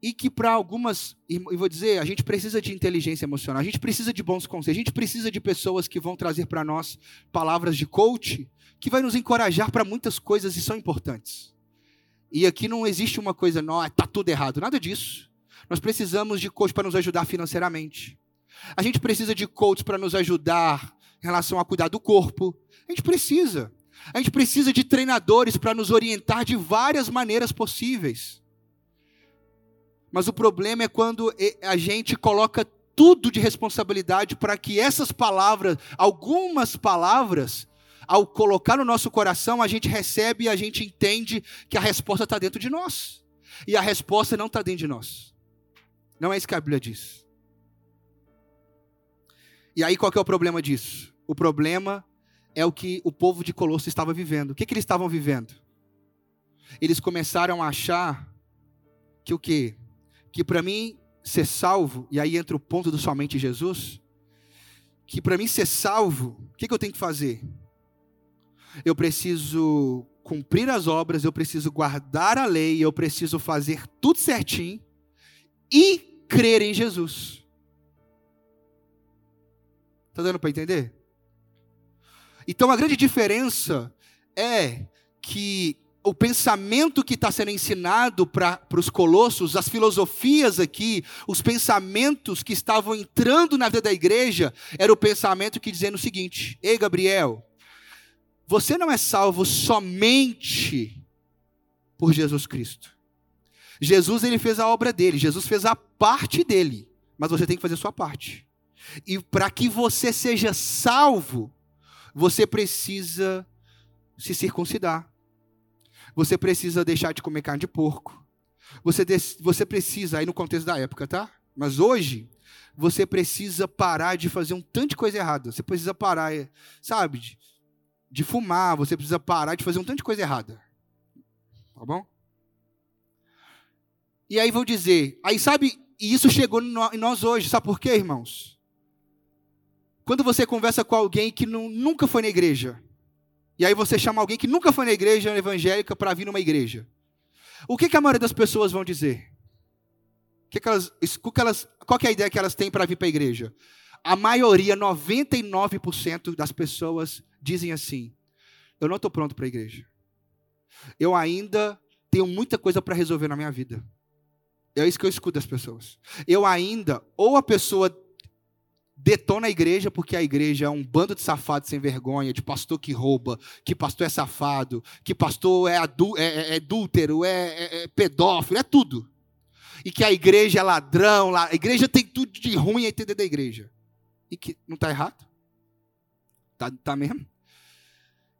E que para algumas, e vou dizer, a gente precisa de inteligência emocional, a gente precisa de bons conselhos, a gente precisa de pessoas que vão trazer para nós palavras de coach, que vai nos encorajar para muitas coisas e são importantes. E aqui não existe uma coisa, não, está tudo errado, nada disso. Nós precisamos de coach para nos ajudar financeiramente. A gente precisa de coach para nos ajudar em relação a cuidar do corpo. A gente precisa. A gente precisa de treinadores para nos orientar de várias maneiras possíveis. Mas o problema é quando a gente coloca tudo de responsabilidade para que essas palavras, algumas palavras, ao colocar no nosso coração, a gente recebe e a gente entende que a resposta está dentro de nós. E a resposta não está dentro de nós. Não é isso que a Bíblia diz. E aí qual é o problema disso? O problema é o que o povo de Colosso estava vivendo. O que, que eles estavam vivendo? Eles começaram a achar que o quê? Que para mim ser salvo, e aí entra o ponto do somente Jesus, que para mim ser salvo, o que, que eu tenho que fazer? Eu preciso cumprir as obras, eu preciso guardar a lei, eu preciso fazer tudo certinho e crer em Jesus. Está dando para entender? Então a grande diferença é que o pensamento que está sendo ensinado para os colossos, as filosofias aqui, os pensamentos que estavam entrando na vida da igreja, era o pensamento que dizendo o seguinte: Ei, Gabriel, você não é salvo somente por Jesus Cristo. Jesus ele fez a obra dele, Jesus fez a parte dele, mas você tem que fazer a sua parte. E para que você seja salvo, você precisa se circuncidar. Você precisa deixar de comer carne de porco. Você, você precisa, aí no contexto da época, tá? Mas hoje, você precisa parar de fazer um tanto de coisa errada. Você precisa parar, sabe, de, de fumar. Você precisa parar de fazer um tanto de coisa errada. Tá bom? E aí vou dizer, aí sabe, e isso chegou em nós hoje, sabe por quê, irmãos? Quando você conversa com alguém que não, nunca foi na igreja, e aí você chama alguém que nunca foi na igreja evangélica para vir numa igreja, o que, que, a maioria das pessoas vão dizer? Que que elas, que elas, qual é a ideia que elas têm para vir para a igreja? A maioria, 99% das pessoas dizem assim: Eu não estou pronto para a igreja. Eu ainda tenho muita coisa para resolver na minha vida. É isso que eu escuto das pessoas. Eu ainda, ou a pessoa detona a igreja porque a igreja é um bando de safados sem vergonha, de pastor que rouba, que pastor é safado, que pastor é, adú é, é, é adúltero, é, é, é, pedófilo, é tudo. E que a igreja é ladrão, a igreja tem tudo de ruim a entender da igreja. E que não está errado? Tá, tá mesmo?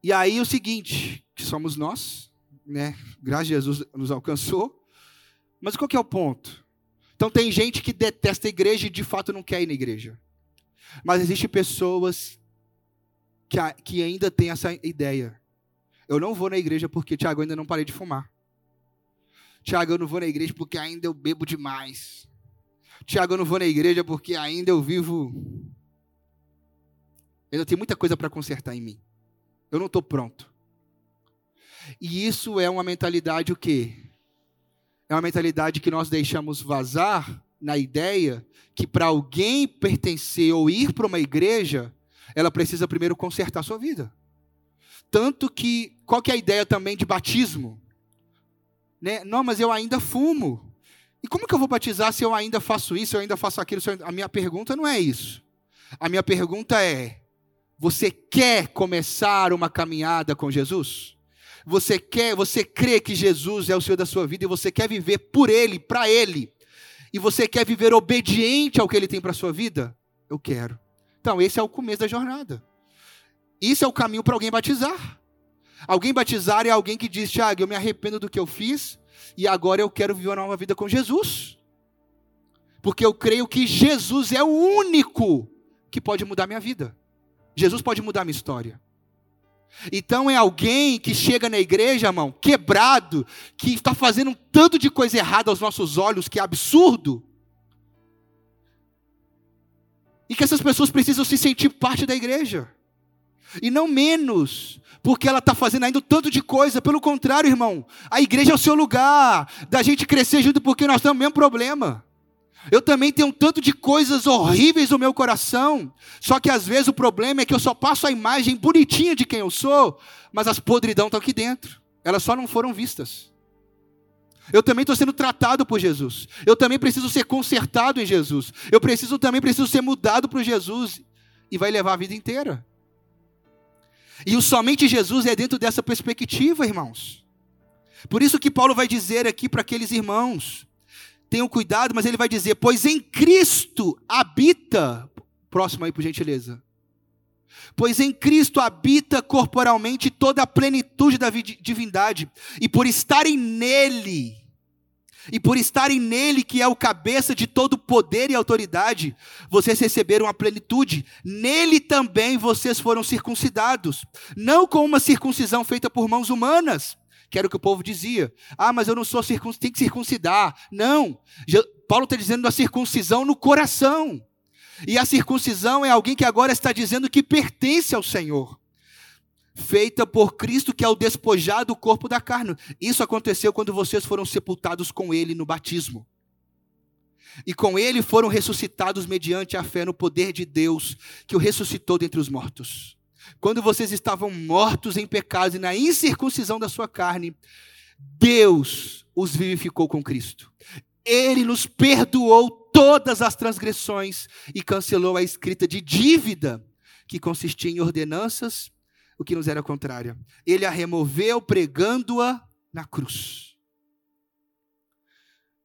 E aí o seguinte, que somos nós, né? Graças a Jesus nos alcançou. Mas qual que é o ponto? Então tem gente que detesta a igreja e de fato não quer ir na igreja. Mas existem pessoas que, que ainda têm essa ideia. Eu não vou na igreja porque, Tiago, ainda não parei de fumar. Tiago, eu não vou na igreja porque ainda eu bebo demais. Tiago, eu não vou na igreja porque ainda eu vivo. Ainda tem muita coisa para consertar em mim. Eu não estou pronto. E isso é uma mentalidade o quê? É uma mentalidade que nós deixamos vazar na ideia que para alguém pertencer ou ir para uma igreja, ela precisa primeiro consertar sua vida. Tanto que, qual que é a ideia também de batismo? Né? Não, mas eu ainda fumo. E como que eu vou batizar se eu ainda faço isso, eu ainda faço aquilo? A minha pergunta não é isso. A minha pergunta é: você quer começar uma caminhada com Jesus? Você quer, você crê que Jesus é o Senhor da sua vida e você quer viver por Ele, para Ele, e você quer viver obediente ao que ele tem para a sua vida? Eu quero. Então, esse é o começo da jornada. Isso é o caminho para alguém batizar. Alguém batizar é alguém que diz: Tiago, eu me arrependo do que eu fiz e agora eu quero viver uma nova vida com Jesus. Porque eu creio que Jesus é o único que pode mudar minha vida. Jesus pode mudar minha história. Então é alguém que chega na igreja, irmão, quebrado, que está fazendo um tanto de coisa errada aos nossos olhos, que é absurdo. E que essas pessoas precisam se sentir parte da igreja. E não menos, porque ela está fazendo ainda tanto de coisa. Pelo contrário, irmão, a igreja é o seu lugar da gente crescer junto, porque nós temos o mesmo problema. Eu também tenho um tanto de coisas horríveis no meu coração. Só que às vezes o problema é que eu só passo a imagem bonitinha de quem eu sou, mas as podridão estão aqui dentro. Elas só não foram vistas. Eu também estou sendo tratado por Jesus. Eu também preciso ser consertado em Jesus. Eu preciso também preciso ser mudado por Jesus e vai levar a vida inteira. E o somente Jesus é dentro dessa perspectiva, irmãos. Por isso que Paulo vai dizer aqui para aqueles irmãos: tenham cuidado, mas ele vai dizer: pois em Cristo habita. Próximo aí, por gentileza. Pois em Cristo habita corporalmente toda a plenitude da divindade, e por estarem nele, e por estarem nele, que é o cabeça de todo poder e autoridade, vocês receberam a plenitude. Nele também vocês foram circuncidados, não com uma circuncisão feita por mãos humanas, que era o que o povo dizia. Ah, mas eu não sou circuncidado, tem que circuncidar. Não. Paulo está dizendo da circuncisão no coração. E a circuncisão é alguém que agora está dizendo que pertence ao Senhor. Feita por Cristo, que é o despojado do corpo da carne. Isso aconteceu quando vocês foram sepultados com Ele no batismo. E com Ele foram ressuscitados mediante a fé no poder de Deus, que o ressuscitou dentre os mortos. Quando vocês estavam mortos em pecados e na incircuncisão da sua carne, Deus os vivificou com Cristo. Ele nos perdoou todas as transgressões e cancelou a escrita de dívida que consistia em ordenanças, o que nos era contrária. Ele a removeu pregando-a na cruz.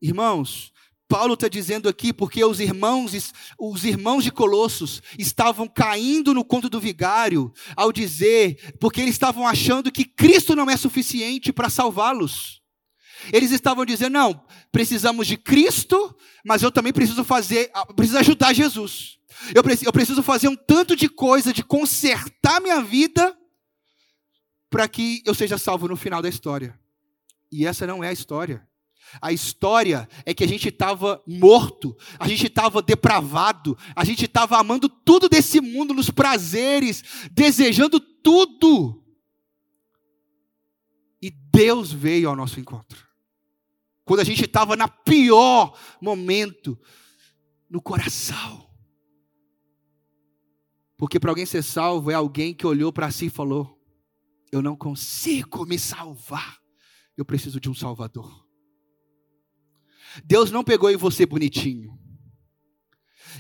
Irmãos, Paulo está dizendo aqui porque os irmãos, os irmãos de Colossos estavam caindo no conto do vigário ao dizer, porque eles estavam achando que Cristo não é suficiente para salvá-los. Eles estavam dizendo: não, precisamos de Cristo, mas eu também preciso fazer, ah, preciso ajudar Jesus. Eu preciso, eu preciso fazer um tanto de coisa, de consertar minha vida, para que eu seja salvo no final da história. E essa não é a história. A história é que a gente estava morto, a gente estava depravado, a gente estava amando tudo desse mundo, nos prazeres, desejando tudo. E Deus veio ao nosso encontro quando a gente estava na pior momento, no coração. Porque para alguém ser salvo é alguém que olhou para si e falou: Eu não consigo me salvar, eu preciso de um Salvador. Deus não pegou em você bonitinho.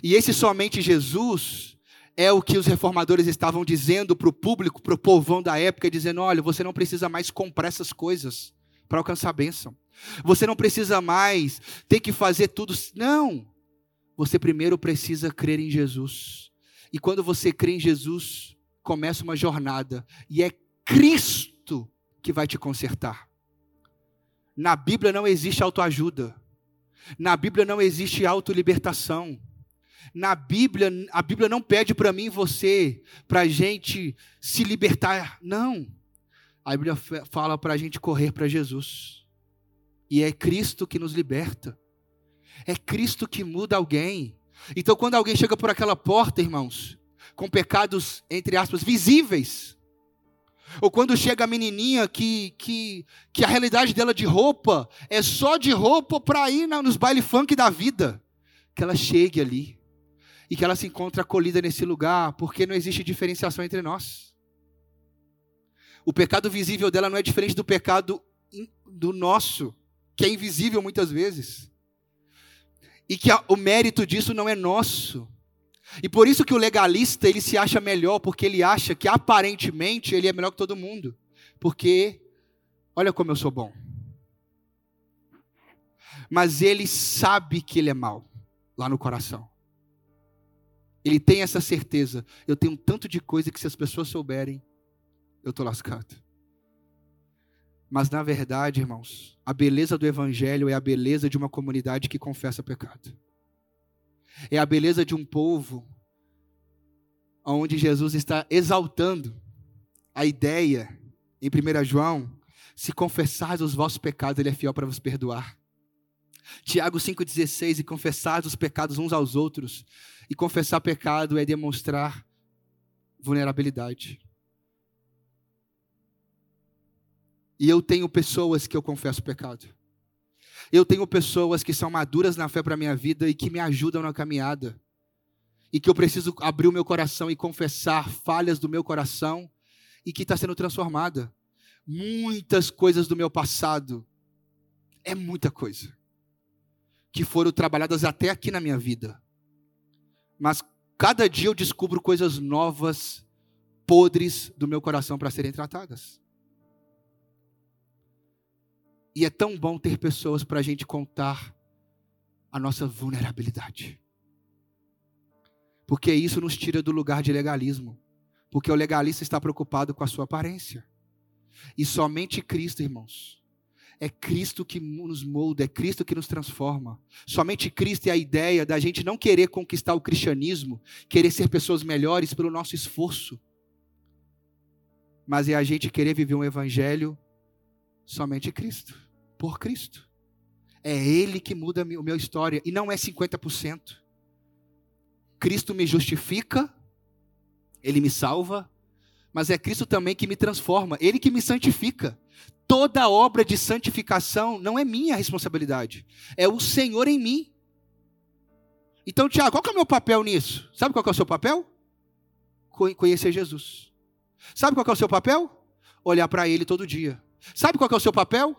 E esse somente Jesus é o que os reformadores estavam dizendo para o público, para o povão da época, dizendo: olha, você não precisa mais comprar essas coisas para alcançar a bênção. Você não precisa mais ter que fazer tudo. Não. Você primeiro precisa crer em Jesus. E quando você crê em Jesus, começa uma jornada. E é Cristo que vai te consertar. Na Bíblia não existe autoajuda. Na Bíblia não existe autolibertação. Na Bíblia, a Bíblia não pede para mim e você, para a gente se libertar. Não. A Bíblia fala para a gente correr para Jesus. E é Cristo que nos liberta. É Cristo que muda alguém. Então, quando alguém chega por aquela porta, irmãos, com pecados, entre aspas, visíveis, ou quando chega a menininha que, que, que a realidade dela de roupa é só de roupa para ir nos baile funk da vida, que ela chegue ali e que ela se encontre acolhida nesse lugar, porque não existe diferenciação entre nós. O pecado visível dela não é diferente do pecado do nosso, que é invisível muitas vezes. E que a, o mérito disso não é nosso. E por isso que o legalista, ele se acha melhor, porque ele acha que aparentemente ele é melhor que todo mundo. Porque, olha como eu sou bom. Mas ele sabe que ele é mal, lá no coração. Ele tem essa certeza. Eu tenho tanto de coisa que se as pessoas souberem, eu estou lascado. Mas na verdade, irmãos, a beleza do Evangelho é a beleza de uma comunidade que confessa pecado é a beleza de um povo onde Jesus está exaltando a ideia, em 1 João, se confessares os vossos pecados, ele é fiel para vos perdoar. Tiago 5,16, e confessar os pecados uns aos outros. E confessar pecado é demonstrar vulnerabilidade. E eu tenho pessoas que eu confesso pecado. Eu tenho pessoas que são maduras na fé para a minha vida e que me ajudam na caminhada. E que eu preciso abrir o meu coração e confessar falhas do meu coração e que está sendo transformada. Muitas coisas do meu passado, é muita coisa, que foram trabalhadas até aqui na minha vida. Mas cada dia eu descubro coisas novas, podres do meu coração para serem tratadas. E é tão bom ter pessoas para a gente contar a nossa vulnerabilidade. Porque isso nos tira do lugar de legalismo. Porque o legalista está preocupado com a sua aparência. E somente Cristo, irmãos. É Cristo que nos molda, é Cristo que nos transforma. Somente Cristo é a ideia da gente não querer conquistar o cristianismo, querer ser pessoas melhores pelo nosso esforço. Mas é a gente querer viver um evangelho Somente Cristo, por Cristo. É Ele que muda a minha história, e não é 50%. Cristo me justifica, Ele me salva, mas é Cristo também que me transforma, Ele que me santifica. Toda obra de santificação não é minha responsabilidade, é o Senhor em mim. Então, Tiago, qual é o meu papel nisso? Sabe qual é o seu papel? Conhecer Jesus. Sabe qual é o seu papel? Olhar para Ele todo dia. Sabe qual é o seu papel?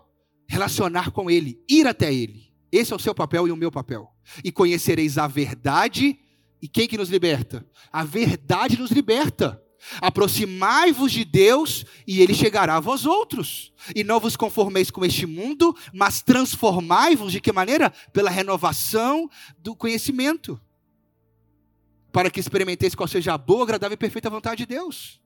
Relacionar com Ele, ir até Ele. Esse é o seu papel e o meu papel. E conhecereis a verdade. E quem que nos liberta? A verdade nos liberta. Aproximai-vos de Deus e ele chegará a vós outros. E não vos conformeis com este mundo, mas transformai-vos de que maneira? Pela renovação do conhecimento. Para que experimenteis qual seja a boa, agradável e perfeita vontade de Deus.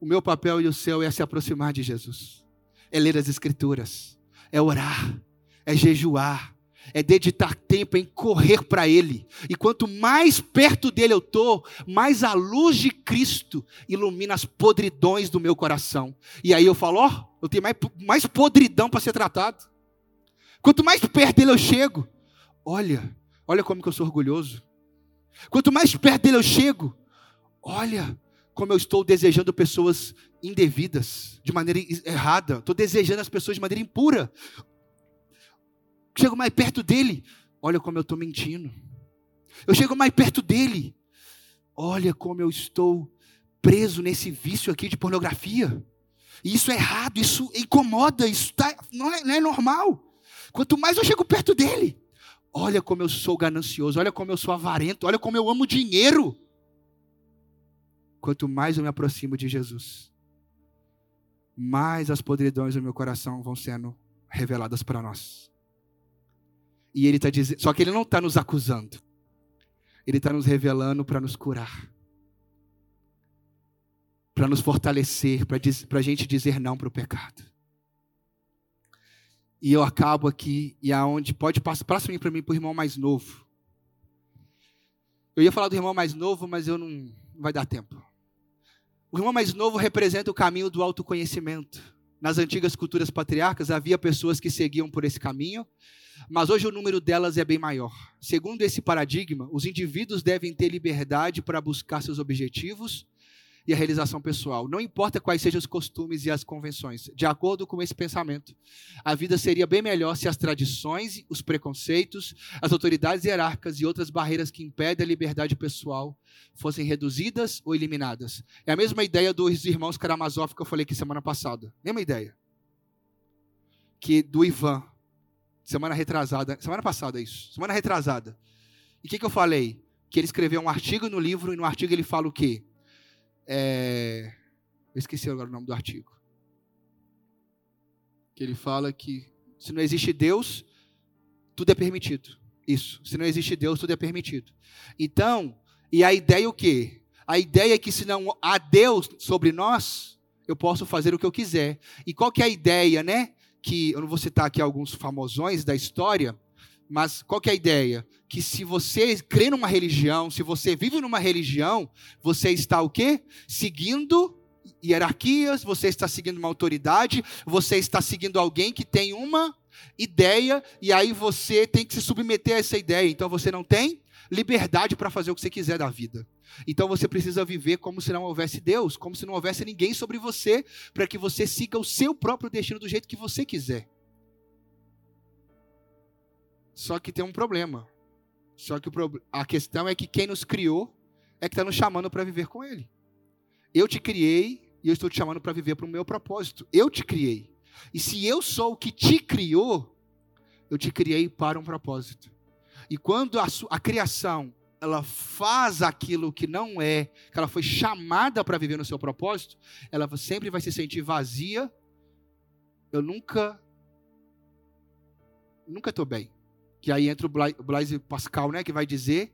O meu papel e o seu é se aproximar de Jesus, é ler as Escrituras, é orar, é jejuar, é dedicar tempo em correr para Ele. E quanto mais perto dele eu estou, mais a luz de Cristo ilumina as podridões do meu coração. E aí eu falo: Ó, eu tenho mais, mais podridão para ser tratado. Quanto mais perto dele eu chego, olha, olha como que eu sou orgulhoso. Quanto mais perto dele eu chego, olha, como eu estou desejando pessoas indevidas, de maneira errada. Estou desejando as pessoas de maneira impura. Chego mais perto dele, olha como eu estou mentindo. Eu chego mais perto dele, olha como eu estou preso nesse vício aqui de pornografia. Isso é errado, isso incomoda, isso tá, não, é, não é normal. Quanto mais eu chego perto dele, olha como eu sou ganancioso, olha como eu sou avarento, olha como eu amo dinheiro quanto mais eu me aproximo de Jesus, mais as podridões do meu coração vão sendo reveladas para nós. E ele está dizendo, só que ele não está nos acusando, ele está nos revelando para nos curar, para nos fortalecer, para a gente dizer não para o pecado. E eu acabo aqui, e aonde pode passar, passa para mim, para o irmão mais novo. Eu ia falar do irmão mais novo, mas eu não, não vai dar tempo. O irmão mais novo representa o caminho do autoconhecimento. Nas antigas culturas patriarcas havia pessoas que seguiam por esse caminho, mas hoje o número delas é bem maior. Segundo esse paradigma, os indivíduos devem ter liberdade para buscar seus objetivos e a realização pessoal. Não importa quais sejam os costumes e as convenções. De acordo com esse pensamento, a vida seria bem melhor se as tradições, os preconceitos, as autoridades hierárquicas e outras barreiras que impedem a liberdade pessoal fossem reduzidas ou eliminadas. É a mesma ideia dos irmãos Karamazov que eu falei aqui semana passada. Mesma ideia. Que do Ivan, semana retrasada, semana passada isso, semana retrasada. E o que, que eu falei? Que ele escreveu um artigo no livro e no artigo ele fala o quê? É... Eu esqueci agora o nome do artigo. Que ele fala que se não existe Deus, tudo é permitido. Isso. Se não existe Deus, tudo é permitido. Então, e a ideia é o quê? A ideia é que se não há Deus sobre nós, eu posso fazer o que eu quiser. E qual que é a ideia, né? Que eu não vou citar aqui alguns famosões da história, mas qual que é a ideia? Que se você crê numa religião, se você vive numa religião, você está o quê? Seguindo hierarquias, você está seguindo uma autoridade, você está seguindo alguém que tem uma ideia, e aí você tem que se submeter a essa ideia. Então você não tem liberdade para fazer o que você quiser da vida. Então você precisa viver como se não houvesse Deus, como se não houvesse ninguém sobre você, para que você siga o seu próprio destino do jeito que você quiser. Só que tem um problema. Só que a questão é que quem nos criou é que está nos chamando para viver com Ele. Eu te criei e eu estou te chamando para viver para o meu propósito. Eu te criei. E se eu sou o que te criou, eu te criei para um propósito. E quando a, a criação ela faz aquilo que não é, que ela foi chamada para viver no seu propósito, ela sempre vai se sentir vazia. Eu nunca, nunca estou bem. Que aí entra o Blaise Pascal, né, que vai dizer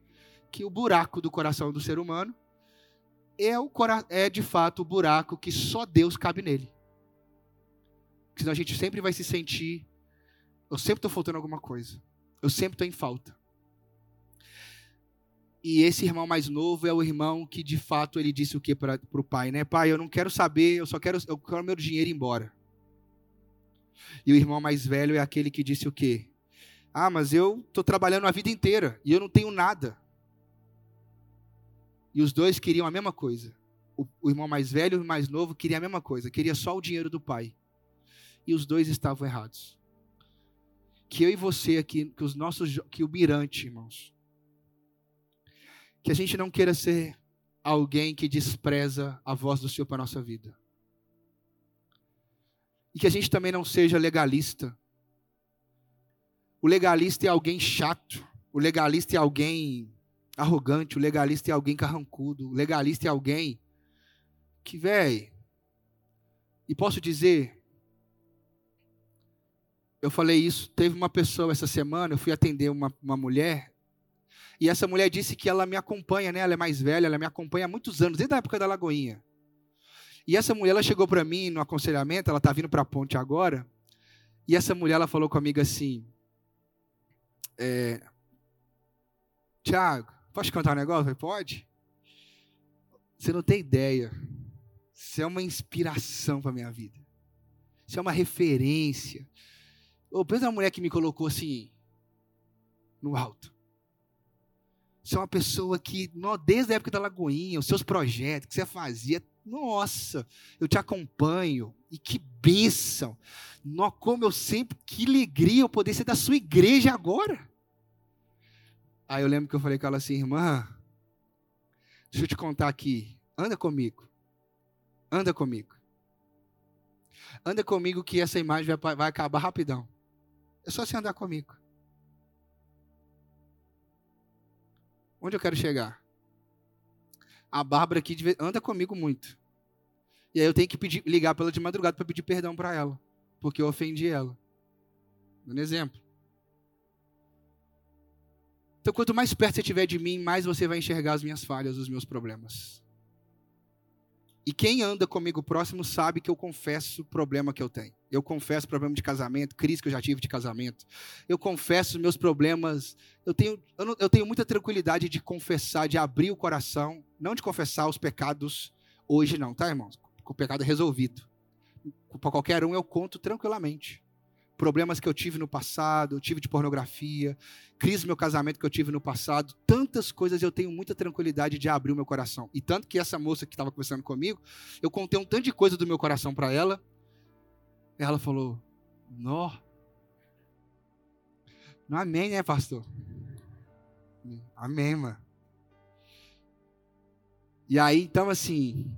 que o buraco do coração do ser humano é, o, é de fato o buraco que só Deus cabe nele. Senão a gente sempre vai se sentir eu sempre estou faltando alguma coisa. Eu sempre estou em falta. E esse irmão mais novo é o irmão que de fato ele disse o que para o pai, né? Pai, eu não quero saber, eu só quero, eu quero meu dinheiro ir embora. E o irmão mais velho é aquele que disse o quê? Ah, mas eu estou trabalhando a vida inteira e eu não tenho nada. E os dois queriam a mesma coisa. O, o irmão mais velho e o mais novo queriam a mesma coisa, queria só o dinheiro do pai. E os dois estavam errados que eu e você aqui, que os nossos, que o mirante, irmãos, que a gente não queira ser alguém que despreza a voz do Senhor para a nossa vida. E que a gente também não seja legalista. O legalista é alguém chato. O legalista é alguém arrogante. O legalista é alguém carrancudo. O legalista é alguém que, velho. E posso dizer, eu falei isso. Teve uma pessoa essa semana, eu fui atender uma, uma mulher, e essa mulher disse que ela me acompanha, né? Ela é mais velha, ela me acompanha há muitos anos, desde a época da Lagoinha. E essa mulher, ela chegou para mim no aconselhamento, ela está vindo para a ponte agora, e essa mulher, ela falou comigo assim, é, Tiago, posso contar um negócio? Eu falei, pode? Você não tem ideia. Você é uma inspiração para minha vida. Você é uma referência. Ô, pensa na mulher que me colocou assim, no alto. Você é uma pessoa que, desde a época da Lagoinha, os seus projetos que você fazia, nossa, eu te acompanho. E que bênção. Como eu sempre, que alegria eu poder ser da sua igreja agora. Aí eu lembro que eu falei com ela assim, irmã, deixa eu te contar aqui, anda comigo. Anda comigo. Anda comigo que essa imagem vai, vai acabar rapidão. É só você andar comigo. Onde eu quero chegar? A Bárbara aqui anda comigo muito. E aí eu tenho que pedir, ligar para ela de madrugada para pedir perdão para ela, porque eu ofendi ela. Um exemplo. Então, quanto mais perto você estiver de mim, mais você vai enxergar as minhas falhas, os meus problemas. E quem anda comigo próximo sabe que eu confesso o problema que eu tenho. Eu confesso problema de casamento, crise que eu já tive de casamento. Eu confesso meus problemas. Eu tenho, eu, não, eu tenho muita tranquilidade de confessar, de abrir o coração. Não de confessar os pecados hoje, não, tá, irmãos? O pecado é resolvido. Para qualquer um eu conto tranquilamente problemas que eu tive no passado, eu tive de pornografia, crise no meu casamento que eu tive no passado, tantas coisas eu tenho muita tranquilidade de abrir o meu coração. E tanto que essa moça que estava conversando comigo, eu contei um tanto de coisa do meu coração para ela. Ela falou: "Nó. Não amém, né, pastor?" Amém, mano. E aí, então assim,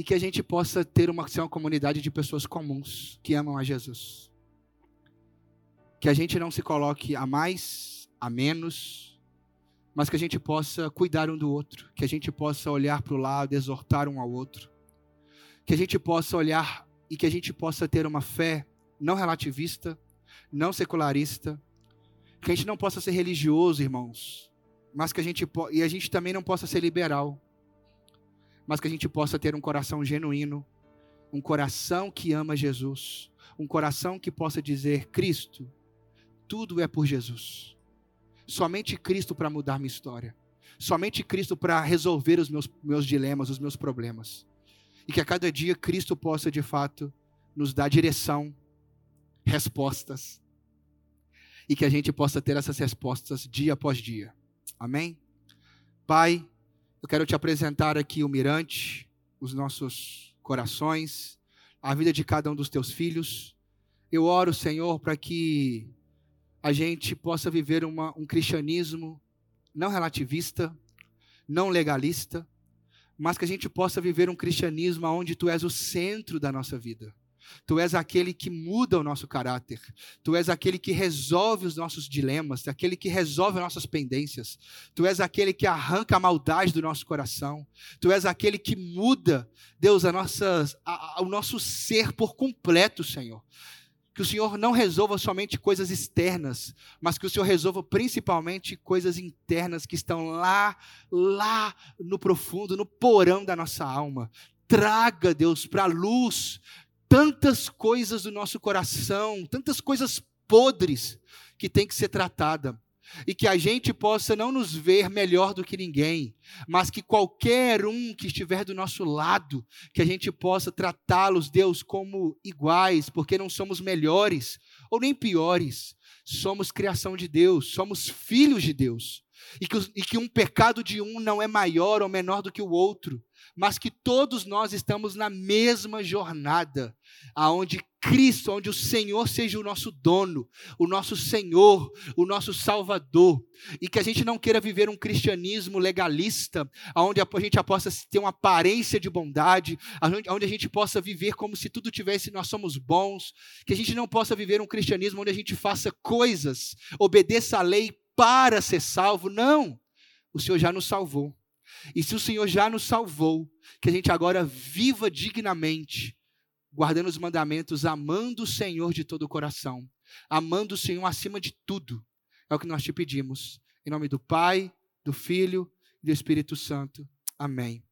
e que a gente possa ter uma, ser uma comunidade de pessoas comuns que amam a Jesus. Que a gente não se coloque a mais, a menos, mas que a gente possa cuidar um do outro, que a gente possa olhar para o lado, exortar um ao outro, que a gente possa olhar e que a gente possa ter uma fé não relativista, não secularista, que a gente não possa ser religioso, irmãos, mas que a gente e a gente também não possa ser liberal mas que a gente possa ter um coração genuíno, um coração que ama Jesus, um coração que possa dizer: Cristo, tudo é por Jesus. Somente Cristo para mudar minha história. Somente Cristo para resolver os meus, meus dilemas, os meus problemas. E que a cada dia Cristo possa, de fato, nos dar direção, respostas. e que a gente possa ter essas respostas dia após dia. Amém? Pai, eu quero te apresentar aqui o mirante, os nossos corações, a vida de cada um dos teus filhos. Eu oro, Senhor, para que a gente possa viver uma, um cristianismo não relativista, não legalista, mas que a gente possa viver um cristianismo onde tu és o centro da nossa vida. Tu és aquele que muda o nosso caráter. Tu és aquele que resolve os nossos dilemas, aquele que resolve as nossas pendências. Tu és aquele que arranca a maldade do nosso coração. Tu és aquele que muda, Deus, a nossa, a, a, o nosso ser por completo, Senhor. Que o Senhor não resolva somente coisas externas, mas que o Senhor resolva principalmente coisas internas que estão lá, lá no profundo, no porão da nossa alma. Traga, Deus, para a luz tantas coisas do nosso coração, tantas coisas podres que tem que ser tratada. E que a gente possa não nos ver melhor do que ninguém, mas que qualquer um que estiver do nosso lado, que a gente possa tratá-los, Deus, como iguais, porque não somos melhores ou nem piores, somos criação de Deus, somos filhos de Deus. E que, e que um pecado de um não é maior ou menor do que o outro, mas que todos nós estamos na mesma jornada, aonde Cristo, onde o Senhor seja o nosso dono, o nosso Senhor, o nosso Salvador, e que a gente não queira viver um cristianismo legalista, onde a gente possa ter uma aparência de bondade, onde a gente possa viver como se tudo tivesse nós somos bons, que a gente não possa viver um cristianismo onde a gente faça coisas, obedeça a lei para ser salvo, não. O Senhor já nos salvou. E se o Senhor já nos salvou, que a gente agora viva dignamente, guardando os mandamentos, amando o Senhor de todo o coração, amando o Senhor acima de tudo. É o que nós te pedimos. Em nome do Pai, do Filho e do Espírito Santo. Amém.